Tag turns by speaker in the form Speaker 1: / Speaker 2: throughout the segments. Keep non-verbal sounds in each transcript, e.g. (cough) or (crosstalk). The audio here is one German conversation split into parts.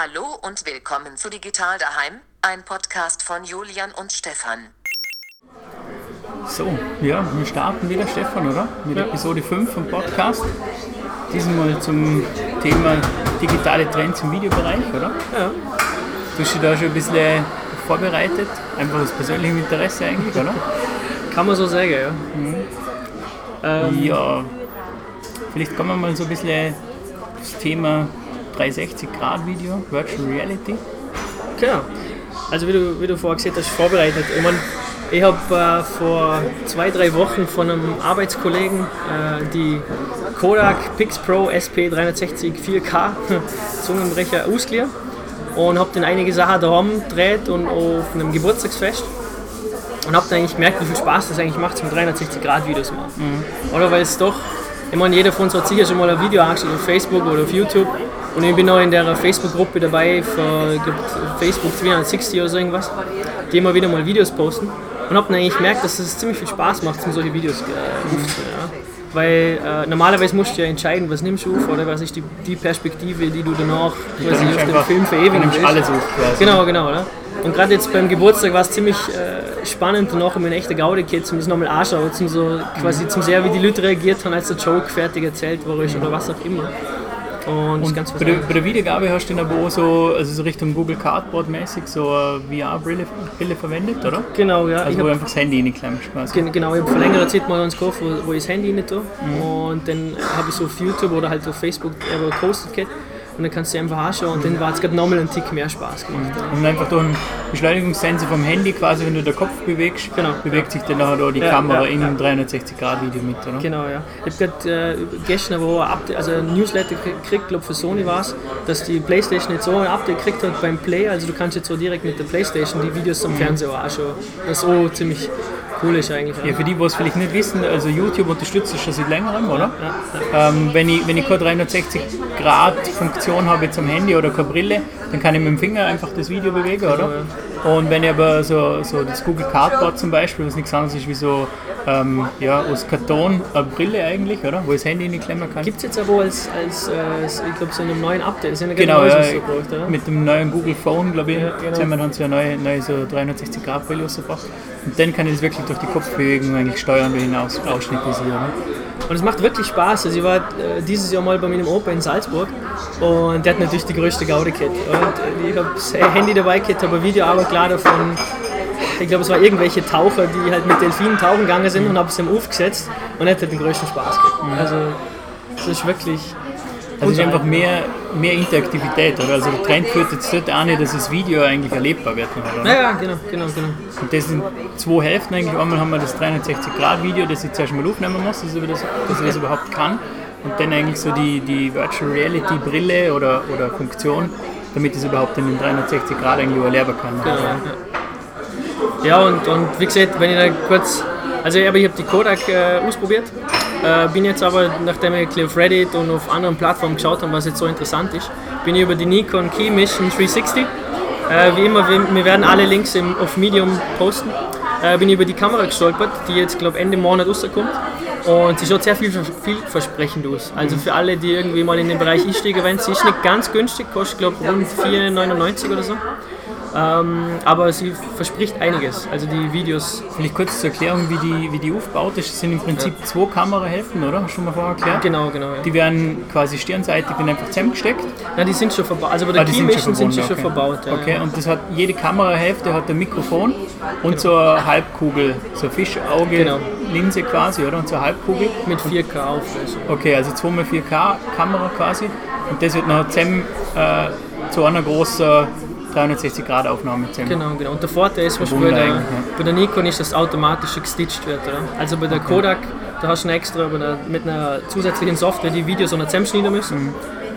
Speaker 1: Hallo und willkommen zu Digital daheim, ein Podcast von Julian und Stefan.
Speaker 2: So, ja, wir starten wieder, Stefan, oder? Mit
Speaker 3: Ja.
Speaker 2: Episode 5 vom Podcast. Diesmal zum Thema digitale Trends im Videobereich, oder?
Speaker 3: Ja.
Speaker 2: Du hast dich da schon ein bisschen vorbereitet, einfach aus persönlichem Interesse eigentlich, oder?
Speaker 3: Kann man so sagen, ja. Ähm,
Speaker 2: Ja, vielleicht kommen wir mal so ein bisschen aufs Thema 360-Grad-Video, Virtual Reality.
Speaker 3: Genau. Also wie du, wie du vorher gesagt hast, vorbereitet. Ich, mein, ich habe äh, vor zwei, drei Wochen von einem Arbeitskollegen äh, die Kodak Pix Pro SP360 4K (laughs) Zungenbrecher ausgeliehen und habe dann einige Sachen daheim gedreht und auf einem Geburtstagsfest und habe dann eigentlich gemerkt, wie viel Spaß das eigentlich macht, zum 360-Grad-Videos machen. Oder weil es doch, ich meine, jeder von uns hat sicher schon mal ein Video angeschaut auf Facebook oder auf YouTube und ich bin auch in der Facebook-Gruppe dabei glaub, Facebook 360 oder so irgendwas, die immer wieder mal Videos posten und habe dann eigentlich gemerkt, dass es ziemlich viel Spaß macht, um solche Videos äh, aufzunehmen. Ja. Weil äh, normalerweise musst du ja entscheiden, was nimmst du auf oder was ist die, die Perspektive, die du danach quasi auf dem Film verewigen
Speaker 2: nimmst
Speaker 3: willst.
Speaker 2: alles auf quasi.
Speaker 3: Genau, genau, oder? Und gerade jetzt beim Geburtstag war es ziemlich äh, spannend, danach um ein echter Gaudi-Kid zum das nochmal anschauen, zum so quasi zum sehen, wie die Leute reagiert haben, als der Joke fertig erzählt wurde oder was auch immer. Und, ist ganz
Speaker 2: Bei der, bei der Videogabe hast du dann aber auch so, also so Richtung Google Cardboard mäßig so eine VR-Brille Brille verwendet, oder?
Speaker 3: Genau, ja.
Speaker 2: Also
Speaker 3: ich
Speaker 2: wo du einfach das Handy reinklemmst quasi.
Speaker 3: gen- genau, ich habe vor längerer Zeit mal eins gekauft, wo, wo ich das Handy nicht tue. Und dann habe ich so auf YouTube oder halt auf Facebook aber gepostet gehabt. Und dann kannst du einfach anschauen und dann war es gerade nochmal einen Tick mehr Spaß gemacht. Ja.
Speaker 2: Und einfach durch einen Beschleunigungssensor vom Handy quasi, wenn du den Kopf bewegst,
Speaker 3: Genau.
Speaker 2: bewegt sich dann nachher da die
Speaker 3: Ja,
Speaker 2: Kamera
Speaker 3: ja,
Speaker 2: in
Speaker 3: ja.
Speaker 2: einem 360-Grad-Video mit, oder?
Speaker 3: Genau, ja. Ich habe gerade äh, gestern aber auch ein Update, also ein Newsletter gekriegt, glaube für Sony war es, dass die Playstation jetzt so ein Update gekriegt hat beim Play, also du kannst jetzt so direkt mit der Playstation die Videos am Fernseher auch anschauen. Was so ziemlich cool ist eigentlich.
Speaker 2: Ja, für die, die es vielleicht nicht wissen, also YouTube unterstützt das schon seit längerem, oder?
Speaker 3: Ja,
Speaker 2: Ähm, wenn, ich, wenn ich keine 360-Grad-Funktion habe jetzt am Handy oder keine Brille, dann kann ich mit dem Finger einfach das Video bewegen, oder? Und wenn ich aber so, so das Google Cardboard zum Beispiel, was nichts anderes ist wie so ähm, ja, aus Karton eine Brille eigentlich, oder? Wo ich das Handy in die klemmen kann.
Speaker 3: Gibt es jetzt aber als, als äh, ich glaube, so einem neuen Update, das ist ja
Speaker 2: Genau, ja,
Speaker 3: rausgebracht, oder?
Speaker 2: mit dem neuen Google Phone, glaube ich,
Speaker 3: Ja, genau.
Speaker 2: haben wir dann so eine neue, neue so 360-Grad-Brille rausgebracht. Und dann kann ich das wirklich durch die Kopfbewegung eigentlich steuern, hinaus Ausschnitte sehe. Ne?
Speaker 3: Und es macht wirklich Spaß. Also ich war äh, dieses Jahr mal bei meinem Opa in Salzburg und der hat natürlich die größte Gaudi-Kit. Und äh, ich habe das Handy dabei gehabt, habe ein Video aber klar davon, ich glaube es waren irgendwelche Taucher, die halt mit Delfinen tauchen gegangen sind und habe es ihm aufgesetzt und er hat halt den größten Spaß gehabt. Also es ist wirklich...
Speaker 2: Also es ist einfach mehr, mehr Interaktivität, oder? Also der Trend führt jetzt dort auch nicht, dass das Video eigentlich erlebbar wird. Oder?
Speaker 3: Ja, ja, genau, genau, genau.
Speaker 2: Und das sind zwei Hälften eigentlich. Einmal haben wir das 360-Grad-Video, das ich zuerst mal aufnehmen muss, dass ich das, dass ich das überhaupt kann. Und dann eigentlich so die, die Virtual Reality-Brille oder, oder Funktion, damit ich es überhaupt in den 360 Grad eigentlich erleben kann.
Speaker 3: Genau, ja. Ja, und, und wie gesagt, wenn ich da kurz. Also, ich habe die Kodak äh, ausprobiert. Äh, bin jetzt aber, nachdem ich auf Reddit und auf anderen Plattformen geschaut habe, was jetzt so interessant ist, bin ich über die Nikon Key Mission 360. Äh, wie immer, wir, werden alle Links im, auf Medium posten. Äh, bin ich über die Kamera gestolpert, die jetzt, glaube Ende Monat rauskommt. Und sie schaut sehr viel, vielversprechend aus. Also für alle, die irgendwie mal in den Bereich einsteigen wollen, sie ist nicht ganz günstig, kostet glaube rund 4,99 oder so. Ähm, aber sie verspricht einiges. Also die Videos,
Speaker 2: Vielleicht kurz zur Erklärung, wie die, wie die aufgebaut ist. Es sind im Prinzip zwei Kamerahälften, oder? Hast du schon mal vorher erklärt?
Speaker 3: genau, genau. Ja.
Speaker 2: Die werden quasi stirnseitig dann einfach zusammengesteckt.
Speaker 3: Ja, die sind schon verbaut. Also bei der
Speaker 2: Ah,
Speaker 3: Key
Speaker 2: sind
Speaker 3: sie schon
Speaker 2: okay.
Speaker 3: verbaut. Ja.
Speaker 2: Okay, und das hat jede Kamerahälfte hat ein Mikrofon und so eine Halbkugel, so eine
Speaker 3: Genau.
Speaker 2: Fischauge-Linse quasi, oder? Und eine Halbkugel.
Speaker 3: Mit 4K Auflösung.
Speaker 2: Okay, also 2x4K Kamera quasi. Und das wird nachher zusammen äh, zu einer großen 360 Grad Aufnahme zusammen.
Speaker 3: Genau, genau. Und der Vorteil ist, Beispiel bei der,
Speaker 2: ja.
Speaker 3: bei der Nikon ist, dass automatisch gestitcht wird. Oder? Also bei der Kodak, da hast du eine extra bei einer, mit einer zusätzlichen Software die Videos noch zusammenschneiden müssen.
Speaker 2: Mhm.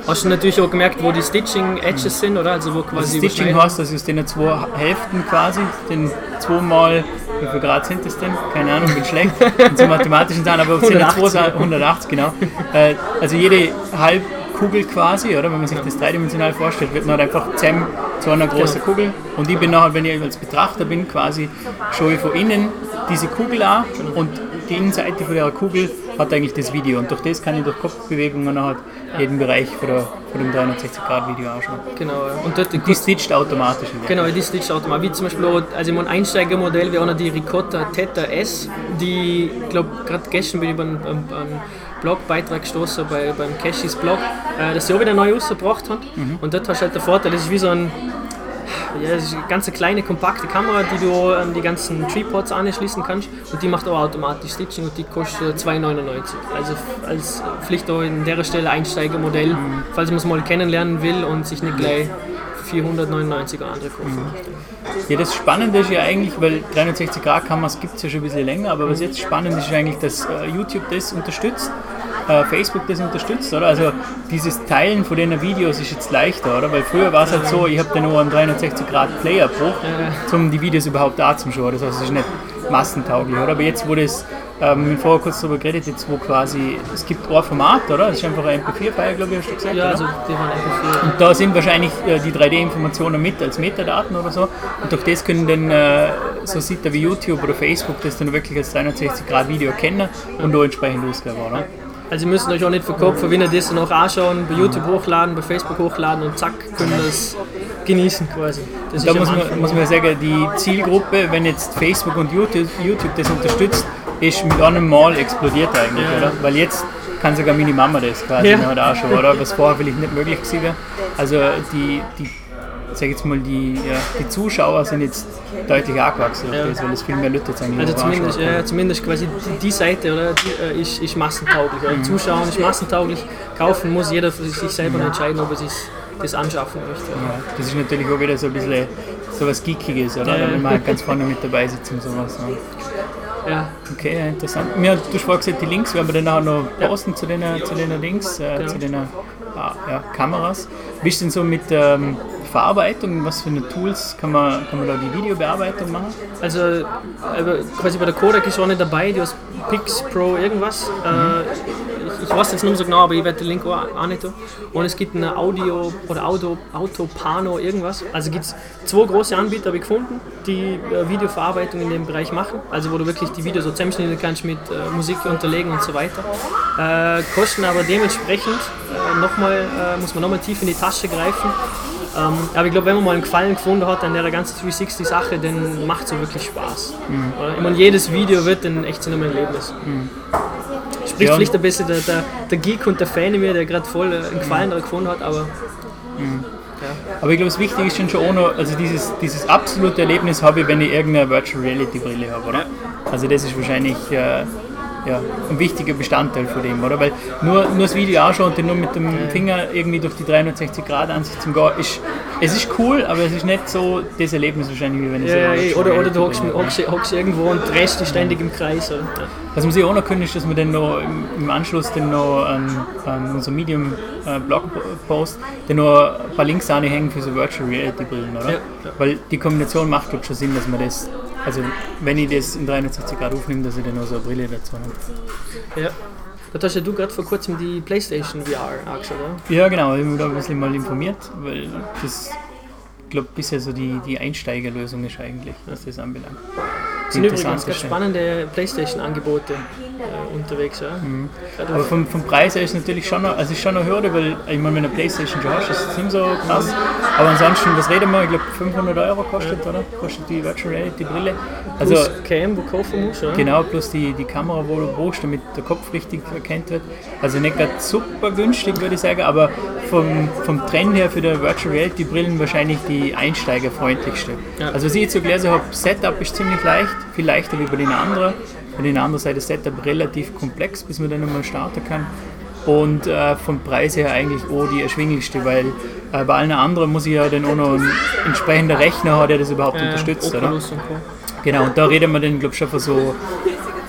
Speaker 3: Hast du natürlich auch gemerkt, wo die Stitching-Edges sind, oder? Also wo
Speaker 2: Also
Speaker 3: quasi
Speaker 2: Stitching
Speaker 3: überschneiden.
Speaker 2: heißt, dass aus den zwei Hälften quasi, den zweimal, wie viel Grad sind das denn? Keine Ahnung, bin schlecht. Und so mathematischen Sachen, aber es sind ja zwei
Speaker 3: 180.
Speaker 2: Sachen- 180, genau. Äh, Also jede Halbkugel quasi, oder? Wenn man sich das dreidimensional vorstellt, wird dann halt einfach zusammen zu einer großen Kugel. Und ich bin nachher, wenn ich als Betrachter bin, quasi schaue ich von innen diese Kugel an und die Innenseite von der Kugel hat eigentlich das Video und durch das kann ich durch Kopfbewegungen halt jeden Bereich von, der, von dem 360-Grad-Video anschauen.
Speaker 3: Genau. Und dort,
Speaker 2: Die stitcht automatisch.
Speaker 3: Genau, die stitcht automatisch. Wie zum Beispiel, auch, also mein Einsteigermodell wäre auch noch die Ricotta Theta S, die, ich glaube, gerade gestern bin ich über einen, einen, Blogbeitrag gestoßen bei, beim Cashis Blog, äh, dass sie auch wieder neu rausgebracht haben. Und dort hast du halt den Vorteil, das ist wie so ein, ja, das ist eine ganz kleine, kompakte Kamera, die du an die ganzen Tripods anschließen kannst und die macht auch automatisch Stitching und die kostet 2,99. Also als Pflicht auch in der Stelle Einsteigermodell, falls man es mal kennenlernen will und sich nicht gleich 499 oder andere kaufen möchte.
Speaker 2: Ja, das Spannende ist ja eigentlich, weil 360 Grad Kameras gibt es ja schon ein bisschen länger, aber was jetzt spannend ist, ist eigentlich, dass äh, YouTube das unterstützt, äh, Facebook das unterstützt, oder? Also dieses Teilen von den Videos ist jetzt leichter, oder? Weil früher war es halt so, ich habe dann nur einen 360 Grad Player gebraucht, um die Videos überhaupt da zu schauen. Das heißt, es ist nicht massentauglich, oder? Aber jetzt, wo das, ähm, wir haben vorher kurz darüber geredet, jetzt wo quasi, es gibt ein Format, oder? Das ist einfach ein MP4-File, glaube ich, hast du gesagt,
Speaker 3: Ja,
Speaker 2: oder?
Speaker 3: also die waren einfach
Speaker 2: Und da sind wahrscheinlich äh, die 3D-Informationen mit als Metadaten oder so. Und durch das können dann äh, so Seiten wie YouTube oder Facebook das dann wirklich als 360-Grad-Video erkennen und da entsprechend ausgeben, oder?
Speaker 3: Also ihr müsst euch auch nicht verkaufen, wenn ihr das dann auch anschauen, bei YouTube hochladen, bei Facebook hochladen und zack, könnt ihr das genießen quasi. Das
Speaker 2: Da muss man, muss man sagen, die Zielgruppe, wenn jetzt Facebook und YouTube, YouTube das unterstützt, ist mit einem Mal explodiert eigentlich,
Speaker 3: Ja.
Speaker 2: oder? Weil jetzt kann sogar meine Mama das quasi
Speaker 3: Ja.
Speaker 2: da schon, oder? Was vorher vielleicht nicht möglich gewesen wäre. Also die, die sag jetzt mal, die, ja, die Zuschauer sind jetzt deutlich angewachsen
Speaker 3: Ja.
Speaker 2: das, weil es viel mehr Leute eigentlich
Speaker 3: Also zumindest, ja, zumindest quasi die, Seite oder, die, äh, ist, ist massentauglich. Oder? Zuschauen ist massentauglich, kaufen muss jeder für sich selber entscheiden, ob er sich das anschaffen möchte.
Speaker 2: Ja, das ist natürlich auch wieder so ein bisschen so was Geekiges, oder?
Speaker 3: Ja.
Speaker 2: Will man halt ganz vorne mit dabei sitzen und sowas. Ja.
Speaker 3: Ja,
Speaker 2: Okay, ja, interessant. Mir, du hast vorhin gesagt, die Links werden wir dann auch noch posten zu den, zu den Links, äh,
Speaker 3: Genau.
Speaker 2: zu den ah, ja, Kameras. Wie ist denn so mit ähm, Verarbeitung? Was für eine Tools kann man, kann man da die Videobearbeitung machen?
Speaker 3: also quasi bei der Kodak ist auch nicht dabei, die aus Pix Pro irgendwas. Äh, ich, ich weiß jetzt nicht mehr so genau, aber ich werde den Link auch, auch nicht tun. Und es gibt eine Audio oder Auto, Autopano irgendwas. Also gibt es zwei große Anbieter, habe ich gefunden, die äh, Videoverarbeitung in dem Bereich machen. Also wo du wirklich die Videos so zusammenschneiden kannst mit äh, Musik unterlegen und so weiter. Äh, kosten aber dementsprechend äh, nochmal, äh, muss man nochmal tief in die Tasche greifen. Ähm, aber ich glaube, wenn man mal einen Gefallen gefunden hat an der ganzen 360-Sache, dann macht es so wirklich Spaß. Oder? Ich meine, jedes Video wird dann echt zu einem Erlebnis. Spricht
Speaker 2: Ja.
Speaker 3: vielleicht ein bisschen der, der, der Geek und der Fan in mir, der gerade voll äh, einen Gefallen daran gefunden hat, aber
Speaker 2: Aber ich glaube, das Wichtige ist schon schon auch noch, also dieses, dieses absolute Erlebnis habe ich, wenn ich irgendeine Virtual Reality Brille habe, oder? Also das ist wahrscheinlich äh, ja, ein wichtiger Bestandteil von dem, oder? Weil nur, nur das Video anschauen und dann nur mit dem Finger irgendwie durch die 360 Grad Ansicht zum Gehen, ist, es ist cool, aber es ist nicht so das Erlebnis wahrscheinlich, wie wenn ich
Speaker 3: ja, oder, oder du hockst, irgendwo und drehst dich ständig im Kreis. Oder?
Speaker 2: Was man sich auch noch können, ist, dass wir dann noch im, Anschluss dann noch an, an unser Medium äh, dann noch ein paar Links anhängen für so Virtual Reality Brillen, oder?
Speaker 3: Ja.
Speaker 2: Weil die Kombination macht glaub, schon Sinn, dass man das, also wenn ich das in 360 Grad aufnehme, dass ich dann noch so eine Brille dazu habe.
Speaker 3: Ja. Da hast ja du gerade vor kurzem die PlayStation VR angeschaut, oder?
Speaker 2: Ja genau, ich habe mich da ein bisschen mal informiert, weil das, ich glaube, bisher so die, die Einsteigerlösung ist eigentlich, was das anbelangt.
Speaker 3: Es sind übrigens ganz spannende PlayStation-Angebote äh, unterwegs. Ja. Gerade
Speaker 2: Aber vom, vom Preis her ist es natürlich schon noch, also ist schon eine Hürde, weil ich meine, wenn du eine Playstation schon hast, ist es nicht so krass. Aber ansonsten, was reden wir? Ich glaube 500 Euro kostet, oder? Kostet die Virtual Reality Brille. Also
Speaker 3: plus Cam, wo kaufen musst, oder?
Speaker 2: genau, plus die, die Kamera, wo du brauchst, damit der Kopf richtig erkannt wird. Also nicht gerade super günstig, würde ich sagen, aber vom, vom Trend her für die Virtual Reality Brillen wahrscheinlich die einsteigerfreundlichste.
Speaker 3: Ja.
Speaker 2: Also was ich jetzt so gelesen habe, Setup ist ziemlich leicht, viel leichter wie bei den anderen. Bei den anderen Seite ist das Setup relativ komplex, bis man dann nochmal starten kann. Und äh, vom Preis her eigentlich auch die erschwinglichste, weil äh, bei allen anderen muss ich ja dann auch noch einen entsprechenden Rechner haben, der das überhaupt
Speaker 3: Äh,
Speaker 2: unterstützt, oder?
Speaker 3: Und.
Speaker 2: Genau, und da reden wir dann, glaube ich, schon von so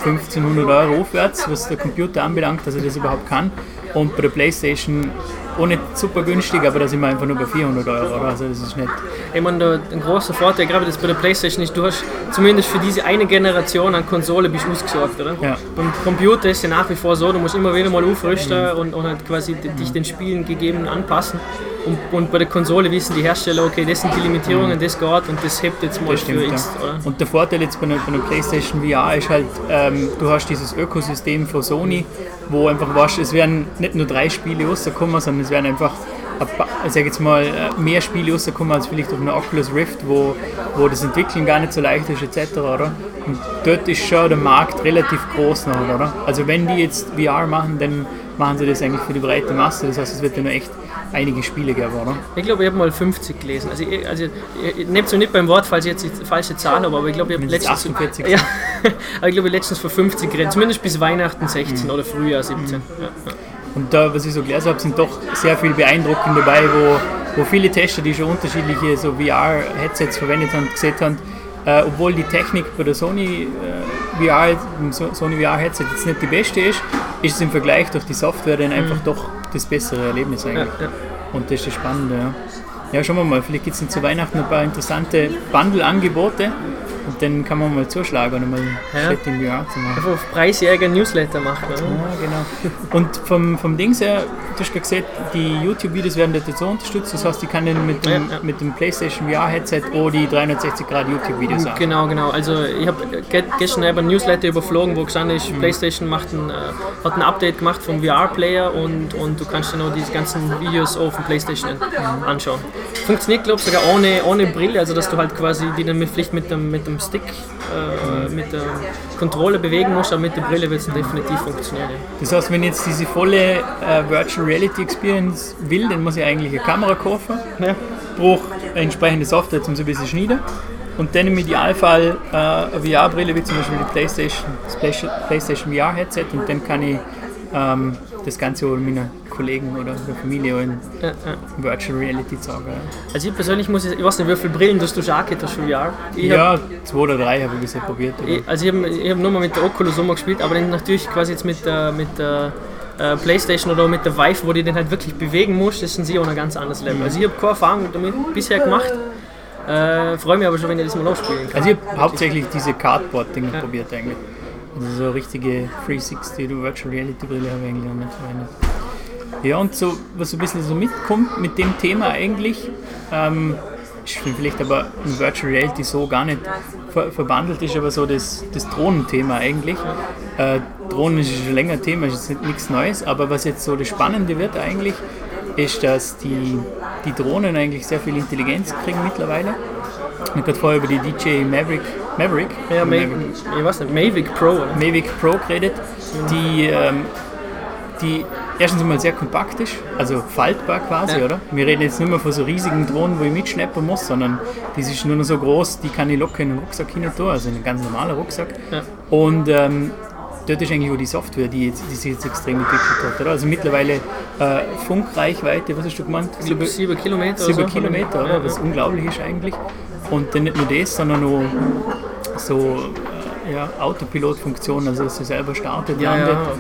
Speaker 2: 1500 Euro aufwärts, was der Computer anbelangt, dass er das überhaupt kann. Und bei der Playstation auch nicht super günstig, aber da sind wir einfach nur bei 400 Euro. Also das ist nicht.
Speaker 3: Ich meine, der, ein großer Vorteil, gerade das bei der Playstation ist, du hast zumindest für diese eine Generation an Konsole bist ausgesorgt, oder?
Speaker 2: Ja.
Speaker 3: Beim Computer ist ja nach wie vor so, du musst immer wieder mal aufrüsten und, und halt quasi dich den Spielen gegeben anpassen. Und, und bei der Konsole wissen die Hersteller, okay, das sind die Limitierungen, das geht und das hebt jetzt mal
Speaker 2: Das stimmt,
Speaker 3: für
Speaker 2: ja.
Speaker 3: X, oder?
Speaker 2: Und der Vorteil jetzt bei einer, bei einer PlayStation VR ist halt, ähm, du hast dieses Ökosystem von Sony, wo einfach weißt, es werden nicht nur drei Spiele rauskommen, sondern es werden einfach ich sag jetzt mal, äh, mehr Spiele rauskommen als vielleicht auf einer Oculus Rift, wo, wo das Entwickeln gar nicht so leicht ist, etc. Oder? Und dort ist schon der Markt relativ groß noch, oder? Also wenn die jetzt VR machen, dann machen sie das eigentlich für die breite Masse. Das heißt, es wird ja noch echt einige Spiele geben, oder?
Speaker 3: Ich glaube, ich habe mal 50 gelesen. Also, ich, also nehmt es mir nicht beim Wort, falls ich jetzt die falsche Zahl habe, aber ich glaube, ich habe letztens.
Speaker 2: 48
Speaker 3: ja, (laughs) aber ich glaube, letztens vor 50 geredet. Zumindest bis Weihnachten 16 oder Frühjahr 17. Ja, ja.
Speaker 2: Und da, was ich so gelesen habe, sind doch sehr viel beeindruckend dabei, wo, wo viele Tester, die schon unterschiedliche so VR-Headsets verwendet haben, gesehen haben, äh, obwohl die Technik bei der Sony äh, VR, so Sony VR-Headset jetzt nicht die beste ist, ist es im Vergleich durch die Software dann einfach doch das bessere Erlebnis eigentlich.
Speaker 3: Ja, ja.
Speaker 2: Und das ist das Spannende, ja. Ja, schauen wir mal, vielleicht gibt es zu Weihnachten ein paar interessante Bundle-Angebote und dann kann man mal zuschlagen und mal
Speaker 3: Ja.
Speaker 2: Schritt in VR zu machen.
Speaker 3: Einfach auf preisjäger Newsletter machen. Oder?
Speaker 2: Ja, genau. Und vom, vom Dings her, du hast gerade gesagt, die YouTube-Videos werden dort so unterstützt. Das heißt, ich kann dann mit dem,
Speaker 3: Ja, ja.
Speaker 2: mit dem PlayStation VR-Headset auch die 360 Grad YouTube-Videos anschauen.
Speaker 3: Genau, genau. Also ich habe gestern eben ein Newsletter überflogen, wo gestanden
Speaker 2: Mhm.
Speaker 3: ist, PlayStation macht ein, äh, hat ein Update gemacht vom VR-Player und, und du kannst dann auch diese ganzen Videos auf dem PlayStation
Speaker 2: Mhm.
Speaker 3: anschauen. Funktioniert, glaube ich, sogar ohne, ohne Brille, also dass du halt quasi die dann mit Pflicht mit dem, mit dem Stick, äh, mit der Controller bewegen musst, aber mit der Brille wird es definitiv funktionieren. Ja.
Speaker 2: Das heißt, wenn ich jetzt diese volle äh, Virtual Reality Experience will, dann muss ich eigentlich eine Kamera kaufen,
Speaker 3: Ja.
Speaker 2: brauche entsprechende Software, um so ein bisschen schneiden. Und dann im Idealfall äh, eine VR-Brille, wie zum Beispiel die PlayStation, PlayStation VR-Headset. Und dann kann ich ähm, das Ganze auch meinen Kollegen oder der Familie auch in
Speaker 3: Ja, ja.
Speaker 2: Virtual Reality ja.
Speaker 3: Also ich persönlich muss, ich weiß nicht, wie viele Brillen dass du schon hast für VR. Ich hab-
Speaker 2: Ja, zwei oder drei habe ich bisher probiert.
Speaker 3: Ich- Also ich habe ich hab nur mal mit der Oculus gespielt, aber dann natürlich quasi jetzt mit der, mit der äh, Playstation oder mit der Vive, wo du den halt wirklich bewegen musst, das sind sie auch ein ganz anderes Level. Also ich habe keine Erfahrung damit bisher gemacht, äh, freue mich aber schon, wenn ich das mal ausspielen kann.
Speaker 2: Also ich habe hauptsächlich diese Cardboard-Dinger probiert eigentlich. Also so richtige 360 oder Virtual Reality Brille habe ich eigentlich noch nicht verwendet. Ja und so, was so ein bisschen so mitkommt mit dem Thema eigentlich, ähm, vielleicht aber in Virtual Reality so gar nicht ver verbandelt ist, aber so das, das Drohnenthema eigentlich. Äh, Drohnen ist schon länger Thema, ist jetzt nichts Neues, aber was jetzt so das Spannende wird eigentlich, ist, dass die, die Drohnen eigentlich sehr viel Intelligenz kriegen mittlerweile. Ich habe gerade vorher über die DJ Maverick, Maverick,
Speaker 3: Ja,
Speaker 2: Maverick
Speaker 3: Mavic, ich weiß nicht, Mavic Pro, oder?
Speaker 2: Mavic Pro geredet, die, ähm, die erstens einmal sehr kompakt ist, also faltbar quasi,
Speaker 3: Ja.
Speaker 2: oder? Wir reden jetzt nicht mehr von so riesigen Drohnen, wo ich mitschleppen muss, sondern die ist nur noch so groß, die kann ich locker in den Rucksack hinein tun, also in einen ganz normalen Rucksack.
Speaker 3: Ja.
Speaker 2: Und ähm, dort ist eigentlich auch die Software, die, jetzt, die sich jetzt extrem entwickelt hat. Oder? Also mittlerweile äh, Funkreichweite, was hast du gemeint?
Speaker 3: Ich glaube, sieben Kilometer
Speaker 2: Sieben
Speaker 3: oder so.
Speaker 2: Kilometer, oder?
Speaker 3: Ja,
Speaker 2: was
Speaker 3: ja.
Speaker 2: unglaublich ist eigentlich. Und dann nicht nur das, sondern auch so äh, ja, Autopilotfunktion, also dass sie selber startet,
Speaker 3: Ja,
Speaker 2: landet.
Speaker 3: ja.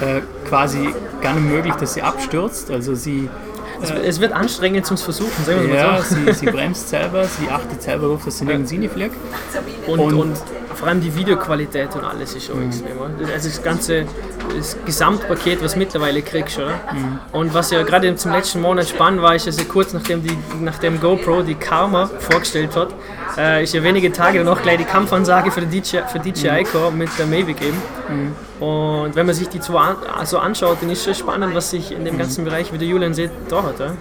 Speaker 2: Äh, quasi gar nicht möglich, dass sie abstürzt. Also sie,
Speaker 3: Es, es wird anstrengend zum Versuchen, sagen wir
Speaker 2: ja,
Speaker 3: mal so.
Speaker 2: sie, sie (laughs) bremst selber, sie achtet selber darauf, dass sie nirgends hinfliegt.
Speaker 3: Und,
Speaker 2: Und-
Speaker 3: und, vor allem die Videoqualität und alles ist schon extrem. oder? Also das ganze das Gesamtpaket, was mittlerweile kriegst, oder? Und was ja gerade zum letzten Monat spannend war, ist, dass ja kurz nachdem, die, nachdem GoPro die Karma vorgestellt hat, äh, ist ja wenige Tage danach gleich die Kampfansage für, die DJ, für DJI gekommen mit der Mavic eben. Und wenn man sich die zwei an, also anschaut, dann ist schon spannend, was sich in dem ganzen Bereich, wie der Julian sieht, da hat. Ja?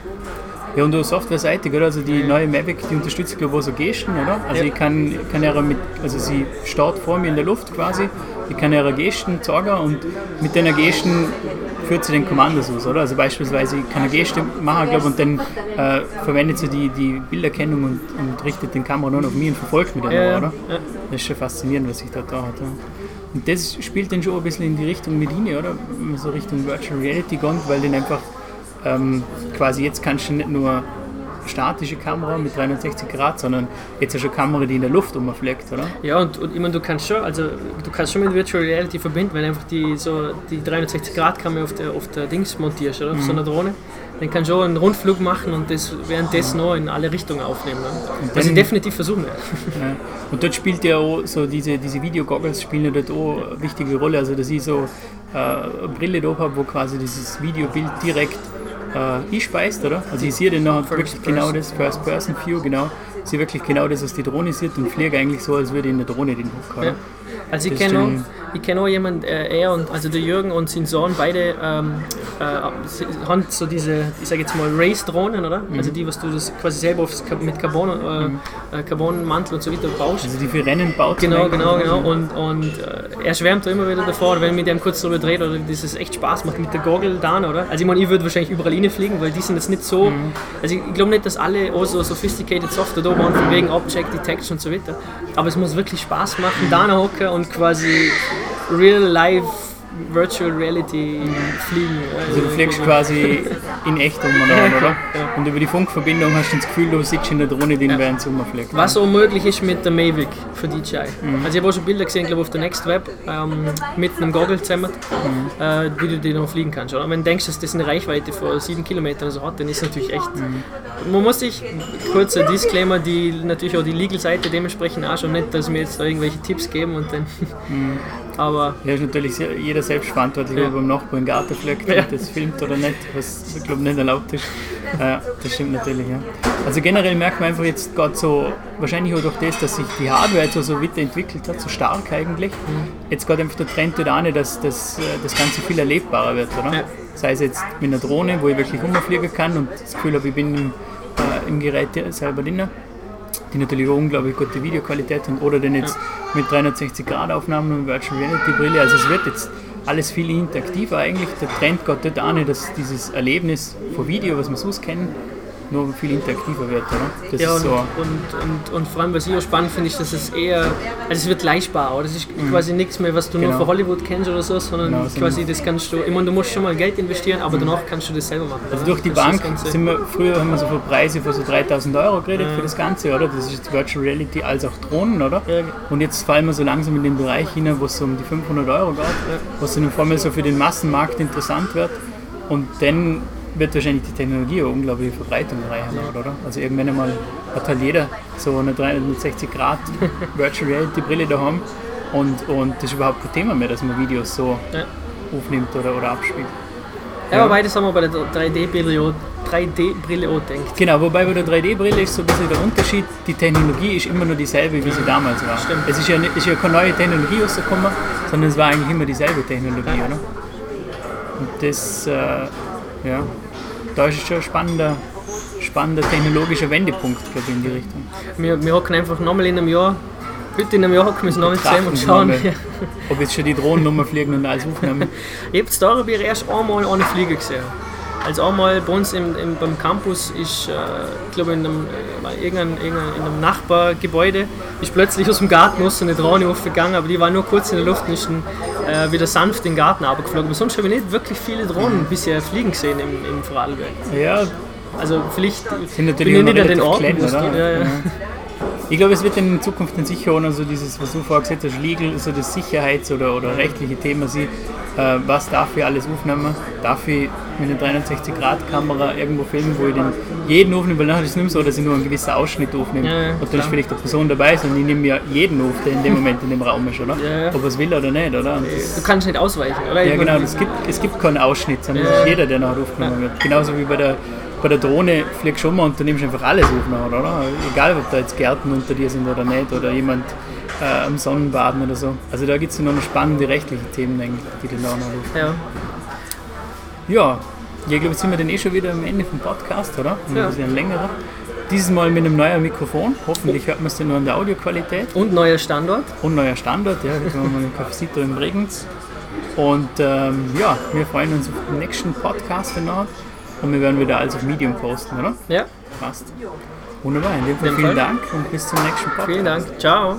Speaker 2: Ja, und softwareseitig, oder? Also die neue Mavic, die unterstützt, glaube ich, so Gesten, oder? Also
Speaker 3: Ja.
Speaker 2: ich kann, kann ja mit, also sie startet vor mir in der Luft quasi, ich kann ihre Gesten zeigen und mit den Gesten führt sie den Kommandos aus, oder? Also beispielsweise kann eine Geste machen, glaube und dann äh, verwendet sie die, die Bilderkennung und, und richtet den Kamera nur auf mich und verfolgt mich dann,
Speaker 3: Ja,
Speaker 2: oder?
Speaker 3: ja.
Speaker 2: Das ist schon faszinierend, was sich da da hat. Ja. Und das spielt dann schon ein bisschen in die Richtung Medine, oder? Wenn man so Richtung Virtual Reality geht, weil dann einfach ähm, quasi jetzt kannst du nicht nur statische Kamera mit 360 Grad, sondern jetzt du eine Kamera, die in der Luft umfliegt, oder?
Speaker 3: Ja, und, und ich meine, du kannst schon, also du kannst schon mit Virtual Reality verbinden, wenn du einfach die, so, die 360-Grad-Kamera auf der, auf der Dings montierst, oder? Auf so einer Drohne. Dann kannst du auch einen Rundflug machen und das währenddessen noch in alle Richtungen aufnehmen. Ne? Was ich definitiv versuchen werde.
Speaker 2: Ja. Und dort spielt ja auch so diese, diese Videogoggles spielen ja dort auch eine wichtige Rolle. Also dass ich so äh, eine Brille da habe, wo quasi dieses Videobild direkt äh, einspeist, oder? Also ich sehe den nachher wirklich genau das, First-Person-View, genau. Ich sehe wirklich genau das, was die Drohne sieht und fliege eigentlich so, als würde ich in der Drohne den oder?
Speaker 3: Ja. Also ich
Speaker 2: Das
Speaker 3: kenne ich kenn auch jemanden, äh, er und also der Jürgen und sein Sohn, beide ähm, äh, haben so diese, ich sage jetzt mal Race-Drohnen, oder?
Speaker 2: Mhm.
Speaker 3: Also die, was du das quasi selber aufs, mit Carbon, äh, äh, Carbonmantel und so weiter baust.
Speaker 2: Also die für Rennen baut.
Speaker 3: Genau, genau, genau. Und, und äh, er schwärmt da immer wieder davor, wenn mit dem kurz darüber dreht oder dass es echt Spaß macht mit der Goggle da, oder? Also ich meine, ich würde wahrscheinlich überall reinfliegen, weil die sind jetzt nicht so.
Speaker 2: Mhm.
Speaker 3: Also ich, glaube nicht, dass alle auch so sophisticated Software da waren, von wegen Object Detection und so weiter. Aber es muss wirklich Spaß machen, da hocken und quasi real life Virtual Reality fliegen.
Speaker 2: Also du fliegst quasi in echt um, oder? (laughs) oder? Und über die Funkverbindung hast du das Gefühl, du sitzt in der Drohne drin, während es umfliegt.
Speaker 3: Was auch möglich ist mit der Mavic für DJI. Also ich habe auch schon Bilder gesehen, glaube auf der Next Web, ähm, mit einem Goggle zusammen, äh, wie du die noch fliegen kannst. Oder? Wenn du denkst, dass das eine Reichweite von 7 Kilometern so hat, dann ist es natürlich echt... Man muss sich, kurzer Disclaimer, die natürlich auch die Legal-Seite dementsprechend anschauen, nicht, dass wir jetzt da irgendwelche Tipps geben und dann... Aber
Speaker 2: Ja, ist natürlich jeder selbst verantwortlich,
Speaker 3: Ja.
Speaker 2: ob er beim Nachbarn Garten fliegt
Speaker 3: Ja.
Speaker 2: und das filmt oder nicht, was ich glaube nicht erlaubt ist. Ja, das stimmt natürlich, ja. Also generell merkt man einfach jetzt gerade so, wahrscheinlich auch durch das, dass sich die Hardware jetzt so, so weiterentwickelt hat, so stark eigentlich,
Speaker 3: Mhm.
Speaker 2: jetzt gerade einfach der Trend dort an, dass das, äh, das Ganze viel erlebbarer wird, oder?
Speaker 3: Ja.
Speaker 2: Sei es jetzt mit einer Drohne, wo ich wirklich rumfliegen kann und das Gefühl habe, ich bin im, äh, im Gerät selber drin die natürlich auch unglaublich gute Videoqualität haben oder dann jetzt mit 360 Grad Aufnahmen und Virtual Reality Brille. Also es wird jetzt alles viel interaktiver eigentlich. Der Trend geht dort an, dass dieses Erlebnis von Video, was wir sonst kennen, nur viel interaktiver wird. Oder? Das
Speaker 3: Ja, und,
Speaker 2: so.
Speaker 3: und, und, und vor allem, was ich auch spannend finde, ist, dass es eher, also es wird leistbar, das ist quasi nichts mehr, was du nur
Speaker 2: Genau.
Speaker 3: von Hollywood kennst oder so, sondern
Speaker 2: Genau, so
Speaker 3: quasi das kannst du, ich meine, du musst schon mal Geld investieren, aber danach kannst du das selber machen.
Speaker 2: Also durch die
Speaker 3: Das
Speaker 2: Bank sind wir, früher haben wir so von Preise von so 3000 Euro geredet für das Ganze, oder? Das ist jetzt Virtual Reality als auch Drohnen, oder?
Speaker 3: Ja.
Speaker 2: Und jetzt fallen wir so langsam in den Bereich hinein, wo es so um die 500 Euro geht, was dann vor allem so für den Massenmarkt interessant wird. Und dann wird wahrscheinlich die Technologie eine unglaubliche Verbreitung erreichen, oder? Also irgendwann einmal hat halt jeder so eine 360 Grad (laughs) Virtual Reality Brille daheim und, und das ist überhaupt kein Thema mehr, dass man Videos so
Speaker 3: Ja.
Speaker 2: aufnimmt oder, oder abspielt.
Speaker 3: Ja, aber beides haben wir bei der 3D-Brille auch, 3D-Brille auch denkt.
Speaker 2: Genau, wobei bei der 3D-Brille ist so ein bisschen der Unterschied, die Technologie ist immer nur dieselbe, wie sie damals war.
Speaker 3: Stimmt.
Speaker 2: Es ist ja, ist ja keine neue Technologie rausgekommen, sondern es war eigentlich immer dieselbe Technologie, oder? Und das, äh, ja, da ist schon ein spannender, spannender technologischer Wendepunkt, glaube ich, in die Richtung.
Speaker 3: Wir, wir hocken einfach nochmal in einem Jahr, heute in einem Jahr hocken wir uns nochmal zusammen und schauen.
Speaker 2: mal, Ob jetzt schon die Drohnen fliegen und alles aufnehmen. (laughs)
Speaker 3: Ich habe da habe ich erst einmal eine Fliege gesehen. Also einmal bei uns im, im, beim Campus ist, äh, ich glaube in einem, äh, irgendein, irgendein, in einem Nachbargebäude, ist plötzlich aus dem Garten raus eine Drohne aufgegangen, aber die war nur kurz in der Luft und ist dann, äh, wieder sanft in den Garten abgeflogen. Aber sonst habe ich nicht wirklich viele Drohnen bisher fliegen gesehen im, im Vorarlberg.
Speaker 2: Ja,
Speaker 3: Also vielleicht
Speaker 2: sind natürlich
Speaker 3: bin ich nicht den Orten,
Speaker 2: klein, oder?
Speaker 3: geht. Ja, ja.
Speaker 2: Ich glaube, es wird in Zukunft dann sicher auch noch so dieses, was du vorher gesagt hast, legal, so das Sicherheits- oder, oder rechtliche Thema sein. Äh, was darf ich alles aufnehmen? Darf ich mit einer 360-Grad-Kamera irgendwo filmen, wo ich dann jeden aufnehme, weil nachher ist es nicht so, dass ich nur einen gewissen Ausschnitt aufnehme.
Speaker 3: Ja, ja,
Speaker 2: und dann ist vielleicht eine Person dabei, sondern ich nehme ja jeden auf, der in dem Moment in dem Raum ist, oder?
Speaker 3: Ja.
Speaker 2: Ob er es will oder nicht, oder? Und
Speaker 3: Du kannst nicht ausweichen, oder?
Speaker 2: Ja, genau, es gibt, es gibt keinen Ausschnitt, sondern es ist jeder, der nachher aufgenommen wird. Genauso wie bei der, bei der Drohne fliegst du schon mal und du nimmst einfach alles auf nachher, oder? Egal, ob da jetzt Gärten unter dir sind oder nicht, oder jemand äh, am Sonnenbaden oder so. Also da gibt es noch spannende rechtliche Themen, eigentlich, die du da noch.
Speaker 3: Ja.
Speaker 2: Ja, ich glaube, jetzt sind wir dann eh schon wieder am Ende vom Podcast, oder? Und
Speaker 3: Ja.
Speaker 2: Ein längerer. Dieses Mal mit einem neuen Mikrofon. Hoffentlich hört man es dann nur an der Audioqualität.
Speaker 3: Und neuer Standort.
Speaker 2: Und neuer Standort, ja, da kommen wir dem Cafecito in Bregenz. Und ähm, ja, wir freuen uns auf den nächsten Podcast danach. Und wir werden wieder alles auf Medium posten, oder?
Speaker 3: Ja,
Speaker 2: Passt. Wunderbar, in dem Fall vielen. Dank und bis zum nächsten Podcast.
Speaker 3: vielen Dank. Ciao.